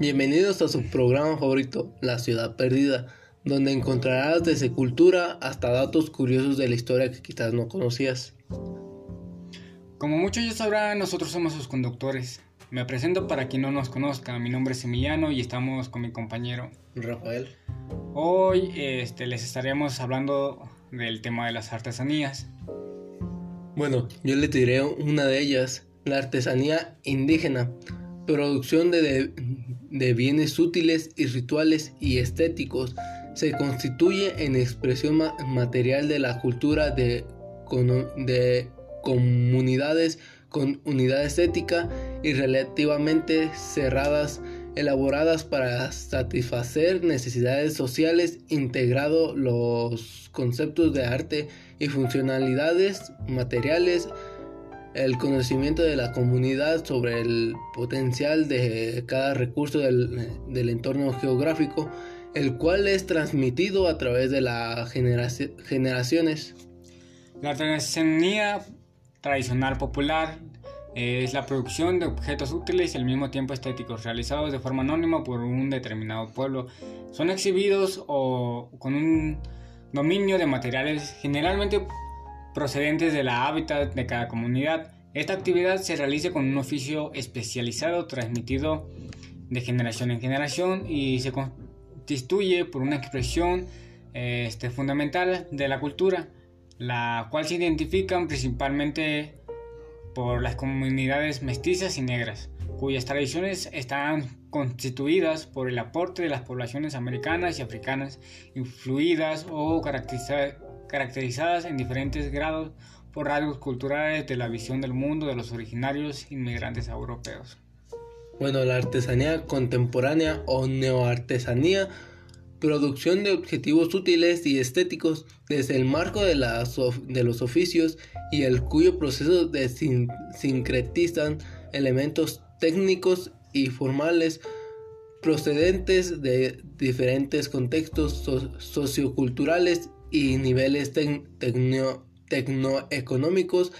Bienvenidos a su programa favorito, La Ciudad Perdida, donde encontrarás desde cultura hasta datos curiosos de la historia que quizás no conocías. Como muchos ya sabrán, nosotros somos sus conductores. Me presento para quien no nos conozca, mi nombre es Emiliano y estamos con mi compañero Rafael. Hoy este, les estaremos hablando del tema de las artesanías. Bueno, yo les diré una de ellas, la artesanía indígena, producción de, de bienes útiles y rituales y estéticos, se constituye en expresión material de la cultura de, de comunidades con unidad estética y relativamente cerradas, elaboradas para satisfacer necesidades sociales, integrado los conceptos de arte y funcionalidades materiales, el conocimiento de la comunidad sobre el potencial de cada recurso del, del entorno geográfico, el cual es transmitido a través de las generaciones. La artesanía tradicional popular es la producción de objetos útiles y al mismo tiempo estéticos realizados de forma anónima por un determinado pueblo. Son exhibidos o con un dominio de materiales generalmente procedentes de la hábitat de cada comunidad. Esta actividad se realiza con un oficio especializado transmitido de generación en generación y se constituye por una expresión este, fundamental de la cultura, la cual se identifican principalmente por las comunidades mestizas y negras, cuyas tradiciones están constituidas por el aporte de las poblaciones americanas y africanas, influidas o caracterizadas en diferentes grados por rasgos culturales de la visión del mundo de los originarios inmigrantes europeos. Bueno, la artesanía contemporánea o neoartesanía producción de objetivos útiles y estéticos desde el marco de, los oficios y el cuyo proceso de sincretizan elementos técnicos y formales procedentes de diferentes contextos socioculturales y niveles tecnoeconómicos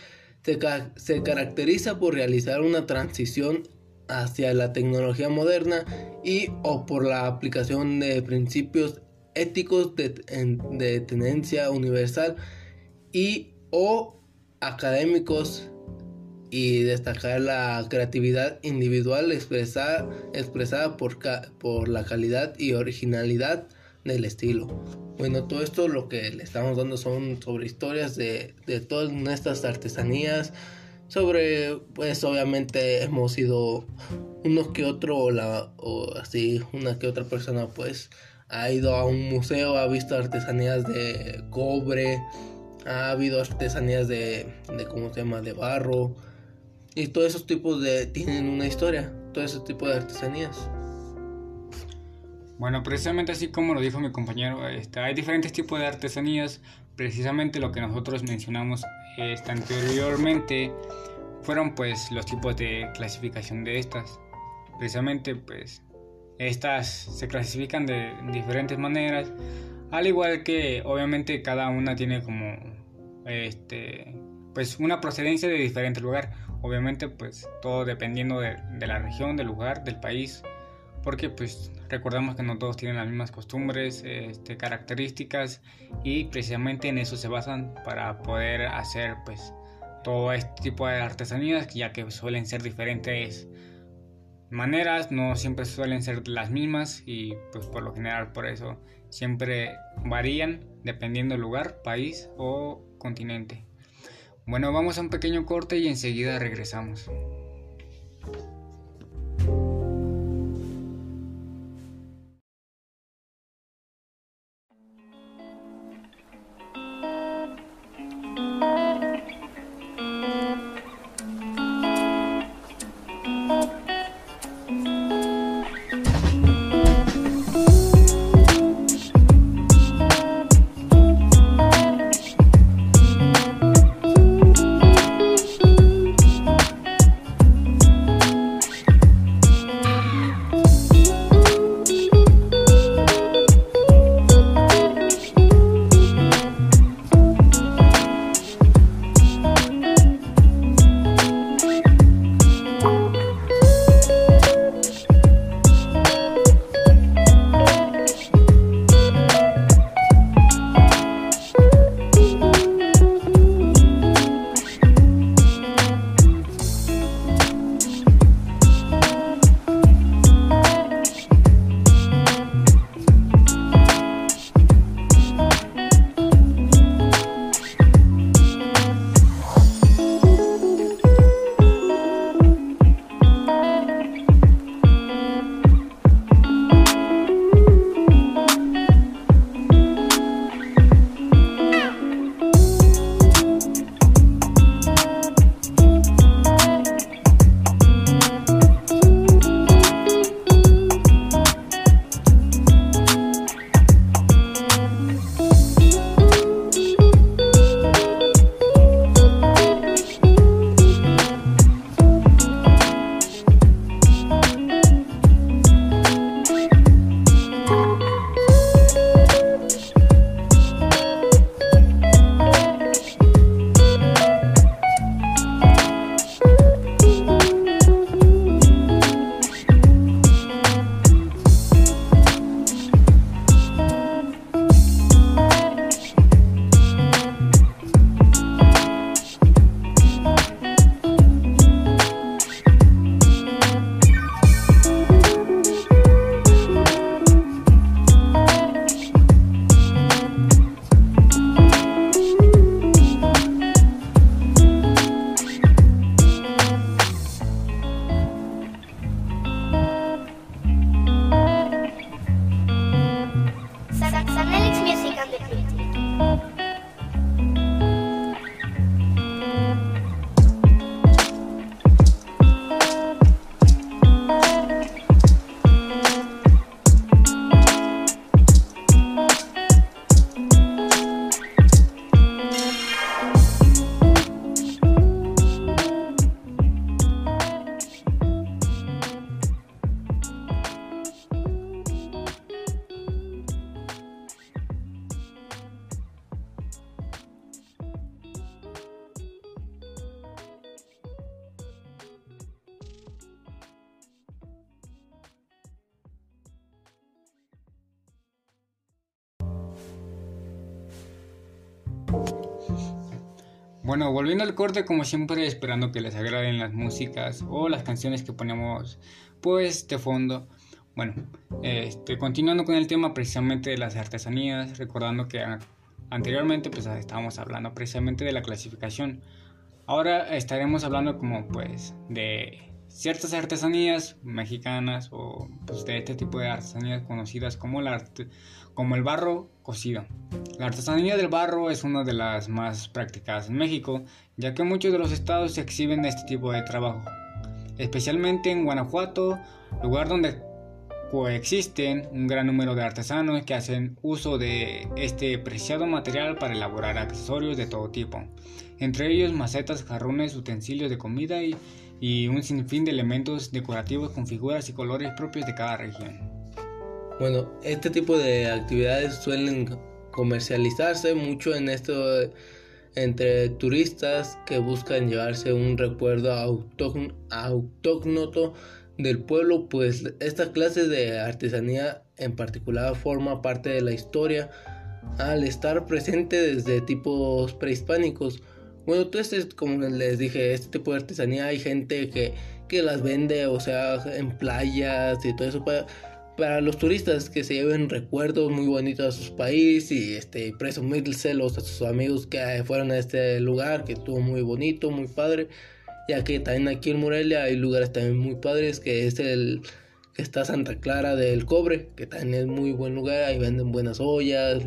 se, caracteriza por realizar una transición hacia la tecnología moderna y o por la aplicación de principios éticos de, de tenencia universal y o académicos y destacar la creatividad individual expresada, expresada por, por la calidad y originalidad del estilo. Bueno, todo esto lo que le estamos dando son sobre historias de, de todas nuestras artesanías, sobre, pues obviamente hemos sido unos que otro o, la, o así, una que otra persona pues ha ido a un museo, ha visto artesanías de cobre, ha habido artesanías de, de ¿cómo se llama?, de barro. Y todos esos tipos de, tienen una historia, todo ese tipo de artesanías. Bueno, precisamente así como lo dijo mi compañero, este, hay diferentes tipos de artesanías. Precisamente lo que nosotros mencionamos este, anteriormente fueron pues los tipos de clasificación de estas. Precisamente pues estas se clasifican de diferentes maneras, al igual que obviamente cada una tiene como este pues una procedencia de diferente lugar. Obviamente pues todo dependiendo de, de la región, del lugar, del país porque pues recordamos que no todos tienen las mismas costumbres, este, características y precisamente en eso se basan para poder hacer pues todo este tipo de artesanías ya que suelen ser diferentes maneras, no siempre suelen ser las mismas y pues por lo general por eso siempre varían dependiendo del lugar, país o continente. Bueno, vamos a un pequeño corte y enseguida regresamos. Bueno, volviendo al corte, como siempre, esperando que les agraden las músicas o las canciones que ponemos, pues, de fondo. Bueno, este, continuando con el tema precisamente de las artesanías, recordando que anteriormente, pues, estábamos hablando precisamente de la clasificación. Ahora estaremos hablando como, pues, de ciertas artesanías mexicanas o pues, de este tipo de artesanías conocidas como, la como el barro cocido. La artesanía del barro es una de las más practicadas en México, ya que muchos de los estados se exhiben este tipo de trabajo, especialmente en Guanajuato, lugar donde coexisten un gran número de artesanos que hacen uso de este preciado material para elaborar accesorios de todo tipo, entre ellos macetas, jarrones, utensilios de comida y y un sinfín de elementos decorativos con figuras y colores propios de cada región. Bueno, este tipo de actividades suelen comercializarse mucho en esto entre turistas que buscan llevarse un recuerdo autóctono del pueblo, pues esta clase de artesanía en particular forma parte de la historia al estar presente desde tipos prehispánicos bueno, entonces, como les dije, este tipo de artesanía hay gente que, que las vende, o sea, en playas y todo eso para, para los turistas que se lleven recuerdos muy bonitos a su país y este, presumírselos a sus amigos que fueron a este lugar, que estuvo muy bonito, muy padre. Ya que también aquí en Morelia hay lugares también muy padres, que es el que está Santa Clara del Cobre, que también es muy buen lugar, ahí venden buenas ollas,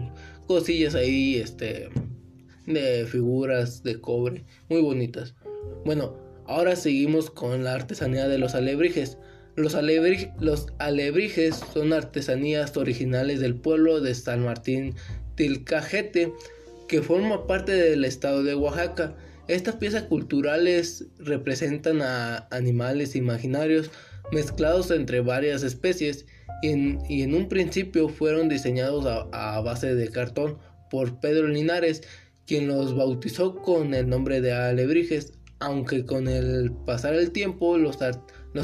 cosillas ahí, este de figuras de cobre muy bonitas. Bueno, ahora seguimos con la artesanía de los alebrijes. Los, los alebrijes son artesanías originales del pueblo de San Martín Tilcajete, que forma parte del estado de Oaxaca. Estas piezas culturales representan a animales imaginarios mezclados entre varias especies y en, un principio fueron diseñados a base de cartón por Pedro Linares quien los bautizó con el nombre de alebrijes, aunque con el pasar el tiempo los,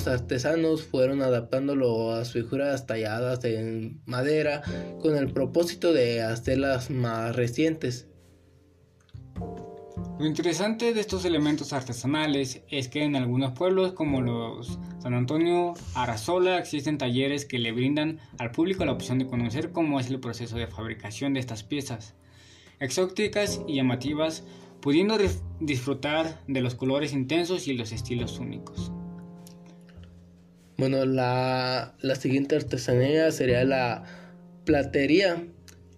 artesanos fueron adaptándolo a figuras talladas en madera con el propósito de hacerlas más recientes. Lo interesante de estos elementos artesanales es que en algunos pueblos como los San Antonio Arazola existen talleres que le brindan al público la opción de conocer cómo es el proceso de fabricación de estas piezas exóticas y llamativas, pudiendo disfrutar de los colores intensos y los estilos únicos. Bueno, la, la siguiente artesanía sería la platería.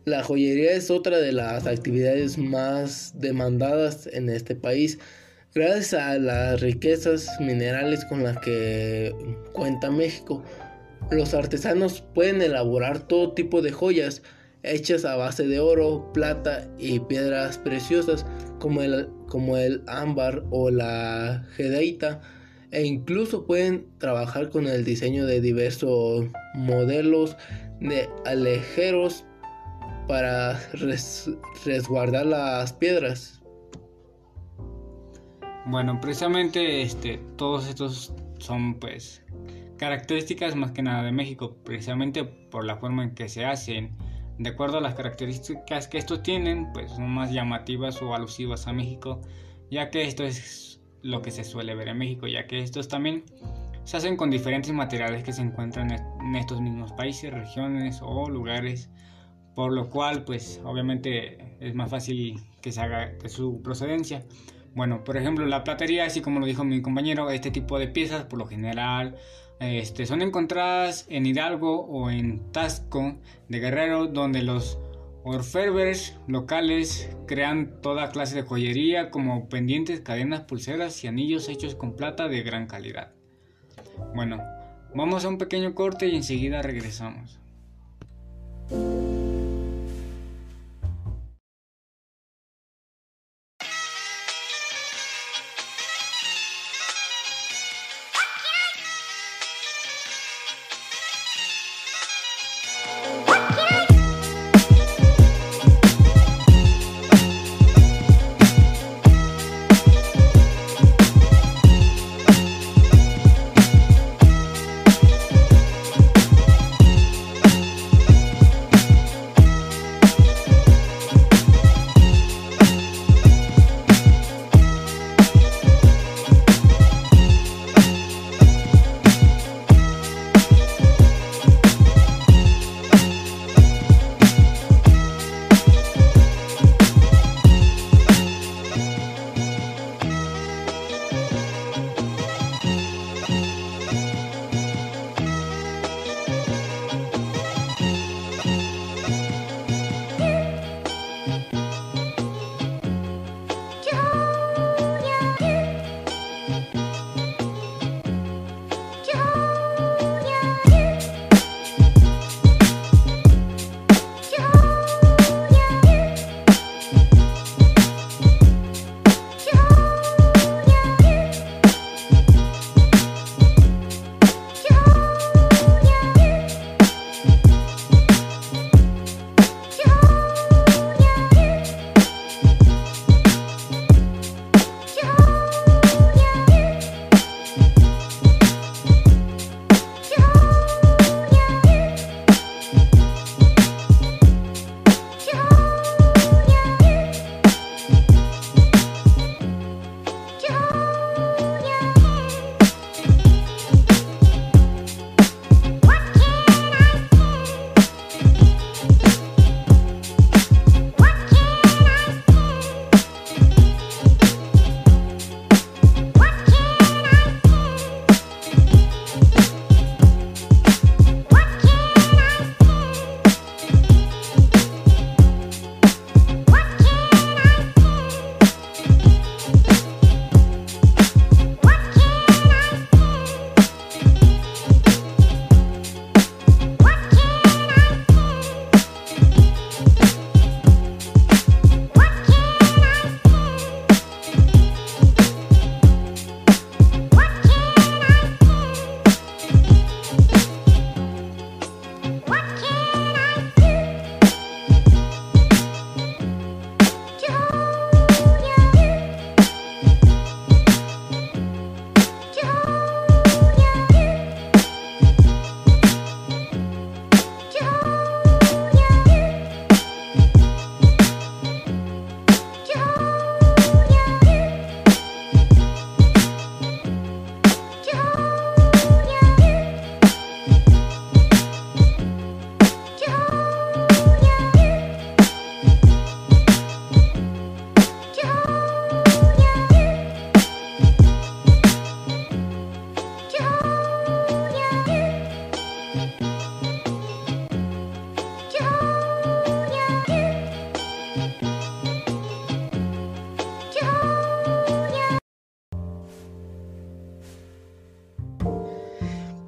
La joyería es otra de las actividades más demandadas en este país. Gracias a las riquezas minerales con las que cuenta México, los artesanos pueden elaborar todo tipo de joyas, hechas a base de oro, plata y piedras preciosas como el, como el ámbar o la jedeita e incluso pueden trabajar con el diseño de diversos modelos de alejeros para resguardar las piedras. Bueno, precisamente este, todos estos son pues características más que nada de México, precisamente por la forma en que se hacen de acuerdo a las características que estos tienen, pues son más llamativas o alusivas a México, ya que esto es lo que se suele ver en México, ya que estos también se hacen con diferentes materiales que se encuentran en estos mismos países, regiones o lugares, por lo cual pues obviamente es más fácil que se haga su procedencia. Bueno, por ejemplo, la platería, así como lo dijo mi compañero, este tipo de piezas por lo general este, son encontradas en Hidalgo o en Tasco de Guerrero, donde los orfebres locales crean toda clase de joyería como pendientes, cadenas, pulseras y anillos hechos con plata de gran calidad. Bueno, vamos a un pequeño corte y enseguida regresamos.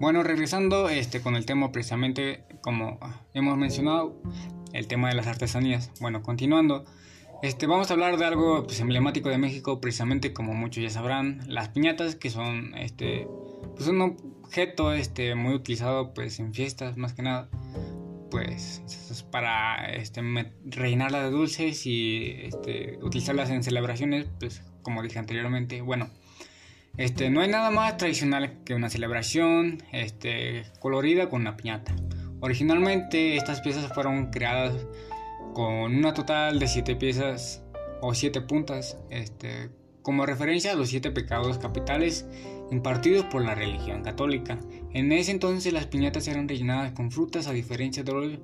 Bueno, regresando este, con el tema precisamente como hemos mencionado, el tema de las artesanías. Bueno, continuando, este, vamos a hablar de algo pues, emblemático de México, precisamente como muchos ya sabrán, las piñatas, que son este, pues, un objeto este, muy utilizado pues, en fiestas más que nada pues para este, rellenarla de dulces y este, utilizarlas en celebraciones, pues como dije anteriormente, bueno, este, no hay nada más tradicional que una celebración este, colorida con una piñata. Originalmente estas piezas fueron creadas con una total de 7 piezas o 7 puntas, este, como referencia a los 7 pecados capitales impartidos por la religión católica. En ese entonces las piñatas eran rellenadas con frutas a diferencia de hoy,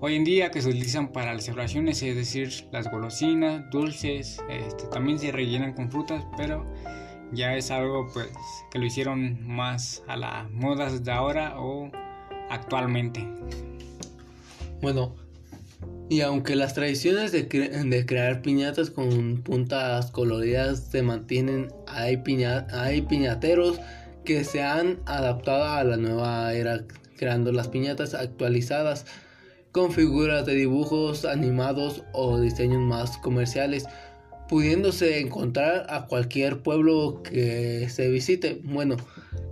hoy en día que se utilizan para las celebraciones, es decir, las golosinas, dulces, este, también se rellenan con frutas, pero ya es algo pues que lo hicieron más a las modas de ahora o actualmente. Bueno, y aunque las tradiciones de, de, crear piñatas con puntas coloridas se mantienen, hay, hay piñateros que se han adaptado a la nueva era creando las piñatas actualizadas con figuras de dibujos animados o diseños más comerciales, pudiéndose encontrar a cualquier pueblo que se visite. Bueno,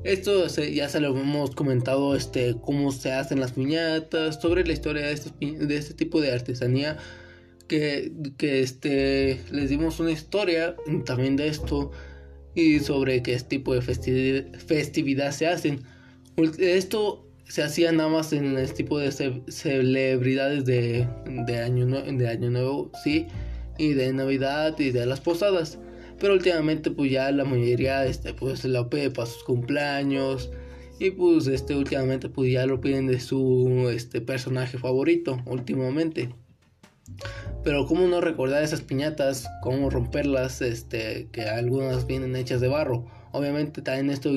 esto ya se lo hemos comentado, este, cómo se hacen las piñatas, sobre la historia de este, de este tipo de artesanía, que, que este, les dimos una historia también de esto y sobre qué tipo de festividad, se hacen. Esto se hacía nada más en este tipo de celebridades de, de, año, de año nuevo, sí, y de Navidad y de las posadas. Pero últimamente pues ya la mayoría este pues la pide para sus cumpleaños y pues este últimamente pues ya lo piden de su este personaje favorito últimamente. Pero cómo no recordar esas piñatas, cómo romperlas, este que algunas vienen hechas de barro. Obviamente también esto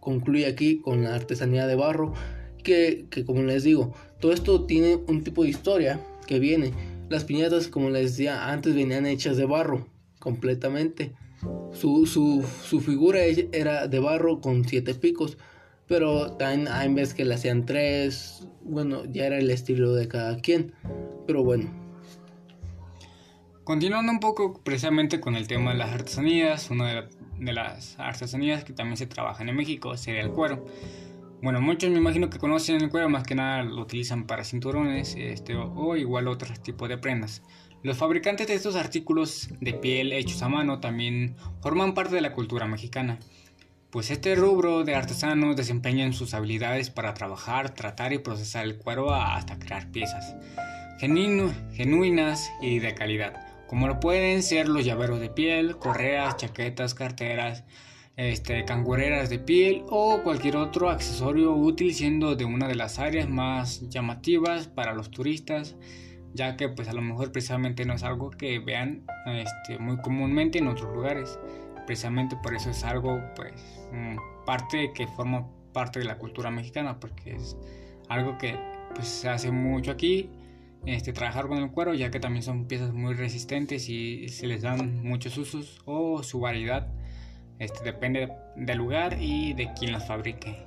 concluye aquí con la artesanía de barro que, que como les digo, todo esto tiene un tipo de historia que viene. Las piñatas, como les decía, antes venían hechas de barro completamente. Su, su, su, figura era de barro con siete picos, pero también hay veces que le hacían tres. Bueno, ya era el estilo de cada quien, pero bueno. Continuando un poco precisamente con el tema de las artesanías, una de, las artesanías que también se trabajan en México sería el cuero. Bueno, muchos me imagino que conocen el cuero, más que nada lo utilizan para cinturones este, o igual otros tipos de prendas. Los fabricantes de estos artículos de piel hechos a mano también forman parte de la cultura mexicana, pues este rubro de artesanos desempeñan sus habilidades para trabajar, tratar y procesar el cuero hasta crear piezas genuinas y de calidad, como lo pueden ser los llaveros de piel, correas, chaquetas, carteras, este, cangureras de piel o cualquier otro accesorio útil siendo de una de las áreas más llamativas para los turistas ya que pues a lo mejor precisamente no es algo que vean este, muy comúnmente en otros lugares. Precisamente por eso es algo pues mm, parte que forma parte de la cultura mexicana, porque es algo que pues se hace mucho aquí, este, trabajar con el cuero, ya que también son piezas muy resistentes y se les dan muchos usos o su variedad. Este, depende del lugar y de quién las fabrique.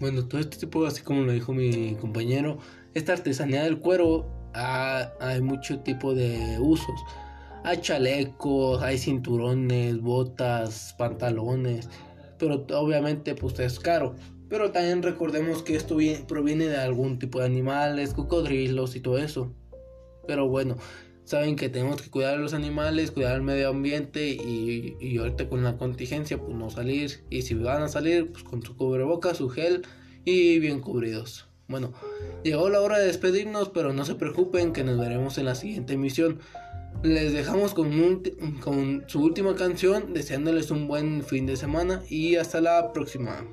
Bueno, todo este tipo, así como lo dijo mi compañero, esta artesanía del cuero hay mucho tipo de usos. Hay chalecos, hay cinturones, botas, pantalones, pero obviamente pues es caro. Pero también recordemos que esto proviene de algún tipo de animales, cocodrilos y todo eso. Pero bueno, saben que tenemos que cuidar a los animales, cuidar el medio ambiente y, y ahorita con la contingencia pues no salir. Y si van a salir pues con su cubrebocas, su gel y bien cubridos. Bueno, llegó la hora de despedirnos, pero no se preocupen que nos veremos en la siguiente emisión. Les dejamos con, con su última canción, deseándoles un buen fin de semana y hasta la próxima.